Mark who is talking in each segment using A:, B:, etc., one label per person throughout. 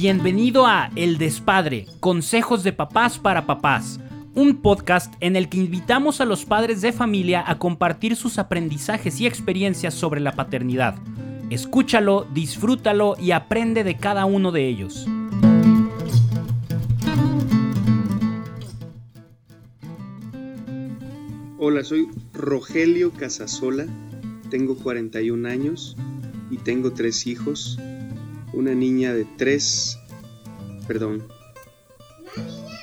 A: Bienvenido a El Despadre, Consejos de Papás para Papás, un podcast en el que invitamos a los padres de familia a compartir sus aprendizajes y experiencias sobre la paternidad. Escúchalo, disfrútalo y aprende de cada uno de ellos.
B: Hola, soy Rogelio Casasola, tengo 41 años y tengo tres hijos una niña de tres, perdón,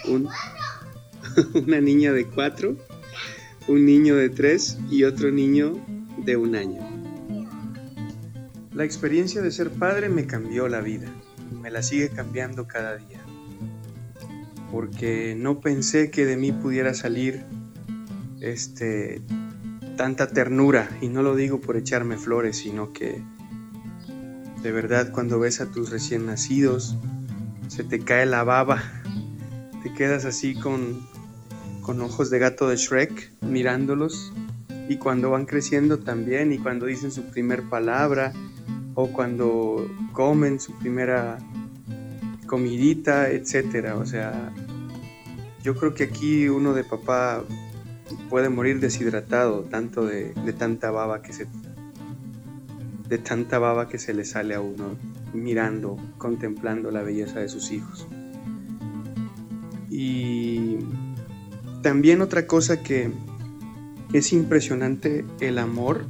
B: una niña de cuatro, un niño de tres y otro niño de un año. La experiencia de ser padre me cambió la vida, me la sigue cambiando cada día, porque no pensé que de mí pudiera salir este tanta ternura y no lo digo por echarme flores, sino que de verdad, cuando ves a tus recién nacidos, se te cae la baba, te quedas así con, con ojos de gato de Shrek mirándolos y cuando van creciendo también y cuando dicen su primer palabra o cuando comen su primera comidita, etcétera. O sea, yo creo que aquí uno de papá puede morir deshidratado tanto de, de tanta baba que se de tanta baba que se le sale a uno mirando, contemplando la belleza de sus hijos. Y también otra cosa que es impresionante, el amor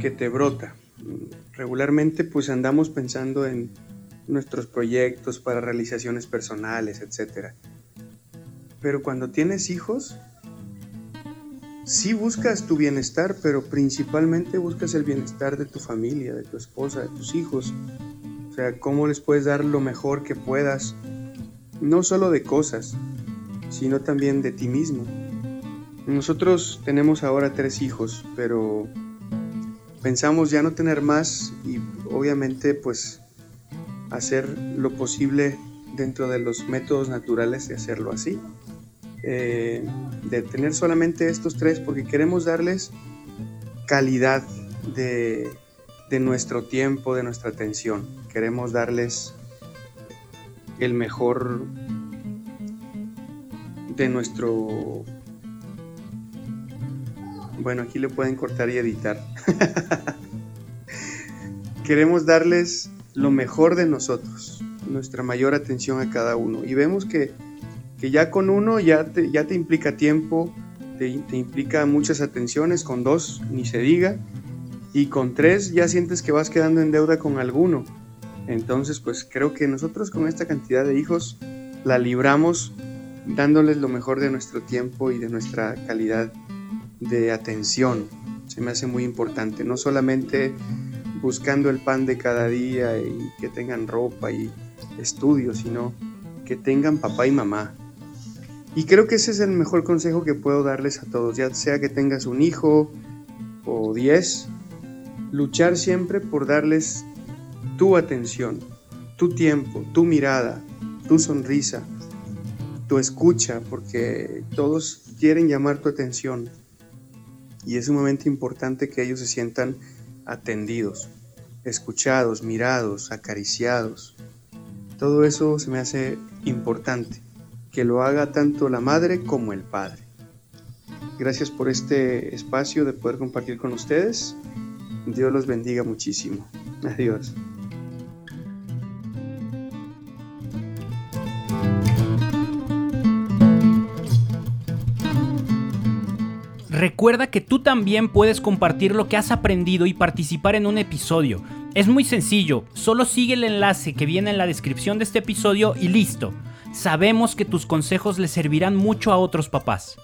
B: que te brota. Regularmente pues andamos pensando en nuestros proyectos para realizaciones personales, etc. Pero cuando tienes hijos, sí buscas tu bienestar, pero principalmente buscas el bienestar de tu familia, de tu esposa, de tus hijos. O sea, cómo les puedes dar lo mejor que puedas, no solo de cosas, sino también de ti mismo. Nosotros tenemos ahora tres hijos, pero pensamos ya no tener más y obviamente pues hacer lo posible dentro de los métodos naturales de hacerlo así. Eh, de tener solamente estos tres porque queremos darles calidad de, de nuestro tiempo, de nuestra atención. Queremos darles el mejor de nuestro... Bueno, aquí le pueden cortar y editar. Queremos darles lo mejor de nosotros, nuestra mayor atención a cada uno. Y vemos que que ya con uno ya te, ya te implica tiempo, te, implica muchas atenciones, con dos ni se diga, y con tres ya sientes que vas quedando en deuda con alguno. Entonces, pues creo que nosotros con esta cantidad de hijos la libramos dándoles lo mejor de nuestro tiempo y de nuestra calidad de atención. Se me hace muy importante, no solamente buscando el pan de cada día y que tengan ropa y estudios, sino que tengan papá y mamá, y creo que ese es el mejor consejo que puedo darles a todos, ya sea que tengas un hijo o diez, luchar siempre por darles tu atención, tu tiempo, tu mirada, tu sonrisa, tu escucha, porque todos quieren llamar tu atención y es sumamente importante que ellos se sientan atendidos, escuchados, mirados, acariciados. Todo eso se me hace importante que lo haga tanto la madre como el padre. Gracias por este espacio de poder compartir con ustedes. Dios los bendiga muchísimo. Adiós.
A: Recuerda que tú también puedes compartir lo que has aprendido y participar en un episodio. Es muy sencillo, solo sigue el enlace que viene en la descripción de este episodio y listo. Sabemos que tus consejos le servirán mucho a otros papás.